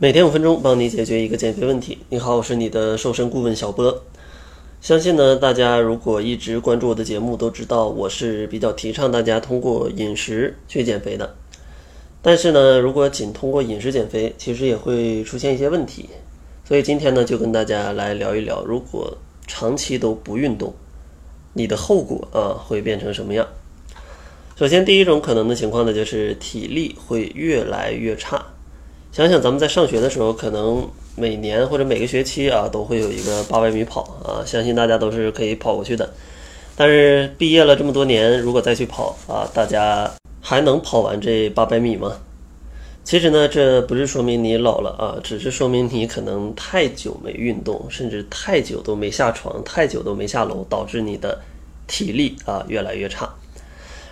每天五分钟，帮你解决一个减肥问题。你好，我是你的瘦身顾问小波。相信呢，大家如果一直关注我的节目，都知道我是比较提倡大家通过饮食去减肥的。但是呢，如果仅通过饮食减肥，其实也会出现一些问题。所以今天呢，就跟大家来聊一聊，如果长期都不运动，你的后果啊会变成什么样？首先，第一种可能的情况呢，就是体力会越来越差。想想咱们在上学的时候，可能每年或者每个学期啊，都会有一个八百米跑啊，相信大家都是可以跑过去的。但是毕业了这么多年，如果再去跑啊，大家还能跑完这八百米吗？其实呢，这不是说明你老了啊，只是说明你可能太久没运动，甚至太久都没下床，太久都没下楼，导致你的体力啊越来越差。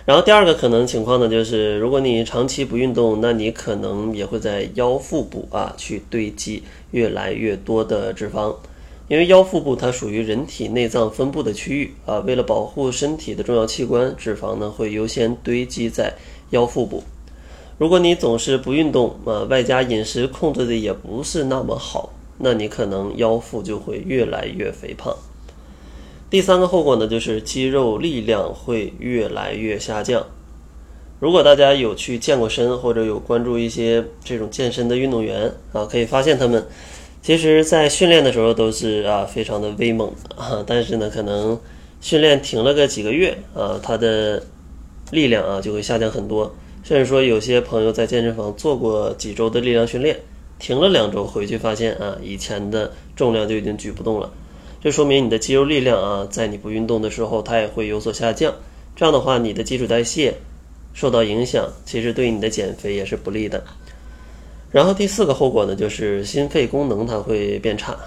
然后第二个可能情况呢，就是如果你长期不运动，那你可能也会在腰腹部啊去堆积越来越多的脂肪，因为腰腹部它属于人体内脏分布的区域啊，为了保护身体的重要器官，脂肪呢会优先堆积在腰腹部。如果你总是不运动啊，外加饮食控制的也不是那么好，那你可能腰腹就会越来越肥胖。第三个后果呢，就是肌肉力量会越来越下降。如果大家有去健过身，或者有关注一些这种健身的运动员啊，可以发现他们其实在训练的时候都是啊非常的威猛啊，但是呢，可能训练停了个几个月啊，他的力量啊就会下降很多。甚至说有些朋友在健身房做过几周的力量训练，停了两周回去发现啊，以前的重量就已经举不动了。这说明你的肌肉力量啊，在你不运动的时候，它也会有所下降。这样的话，你的基础代谢受到影响，其实对你的减肥也是不利的。然后第四个后果呢，就是心肺功能它会变差。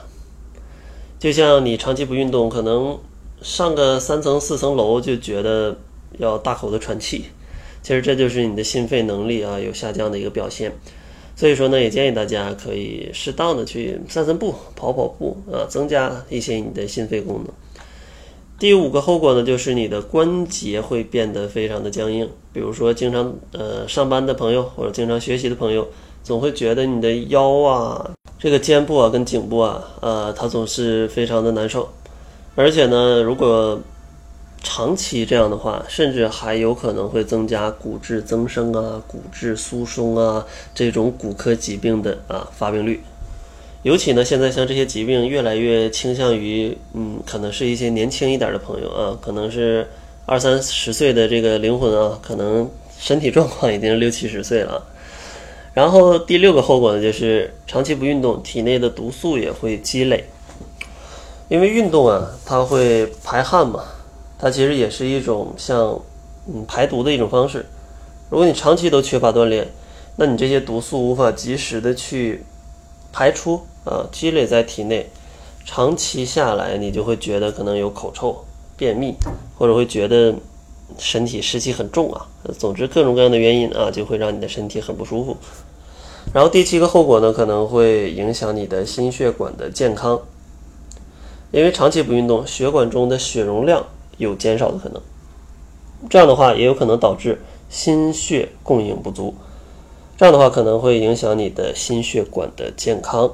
就像你长期不运动，可能上个三层四层楼就觉得要大口的喘气，其实这就是你的心肺能力啊有下降的一个表现。所以说呢，也建议大家可以适当的去散散步、跑跑步啊，增加一些你的心肺功能。第五个后果呢，就是你的关节会变得非常的僵硬。比如说，经常呃上班的朋友或者经常学习的朋友，总会觉得你的腰啊、这个肩部啊跟颈部啊，呃，它总是非常的难受。而且呢，如果长期这样的话，甚至还有可能会增加骨质增生啊、骨质疏松啊这种骨科疾病的啊发病率。尤其呢，现在像这些疾病越来越倾向于，嗯，可能是一些年轻一点的朋友啊，可能是二三十岁的这个灵魂啊，可能身体状况已经六七十岁了。然后第六个后果呢，就是长期不运动，体内的毒素也会积累。因为运动啊，它会排汗嘛。它其实也是一种像嗯排毒的一种方式。如果你长期都缺乏锻炼，那你这些毒素无法及时的去排出啊，积累在体内，长期下来你就会觉得可能有口臭、便秘，或者会觉得身体湿气很重啊。总之各种各样的原因啊，就会让你的身体很不舒服。然后第七个后果呢，可能会影响你的心血管的健康，因为长期不运动，血管中的血容量。有减少的可能，这样的话也有可能导致心血供应不足，这样的话可能会影响你的心血管的健康。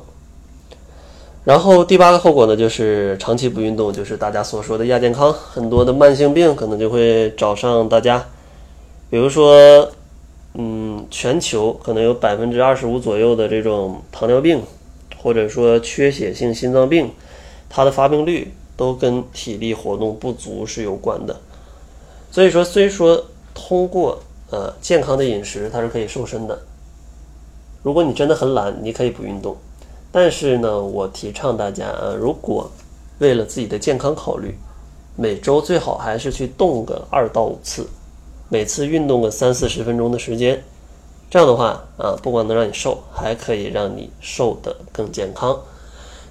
然后第八个后果呢，就是长期不运动，就是大家所说的亚健康，很多的慢性病可能就会找上大家，比如说，嗯，全球可能有百分之二十五左右的这种糖尿病，或者说缺血性心脏病，它的发病率。都跟体力活动不足是有关的，所以说，虽说通过呃健康的饮食它是可以瘦身的，如果你真的很懒，你可以不运动，但是呢，我提倡大家啊，如果为了自己的健康考虑，每周最好还是去动个二到五次，每次运动个三四十分钟的时间，这样的话啊，不光能让你瘦，还可以让你瘦得更健康。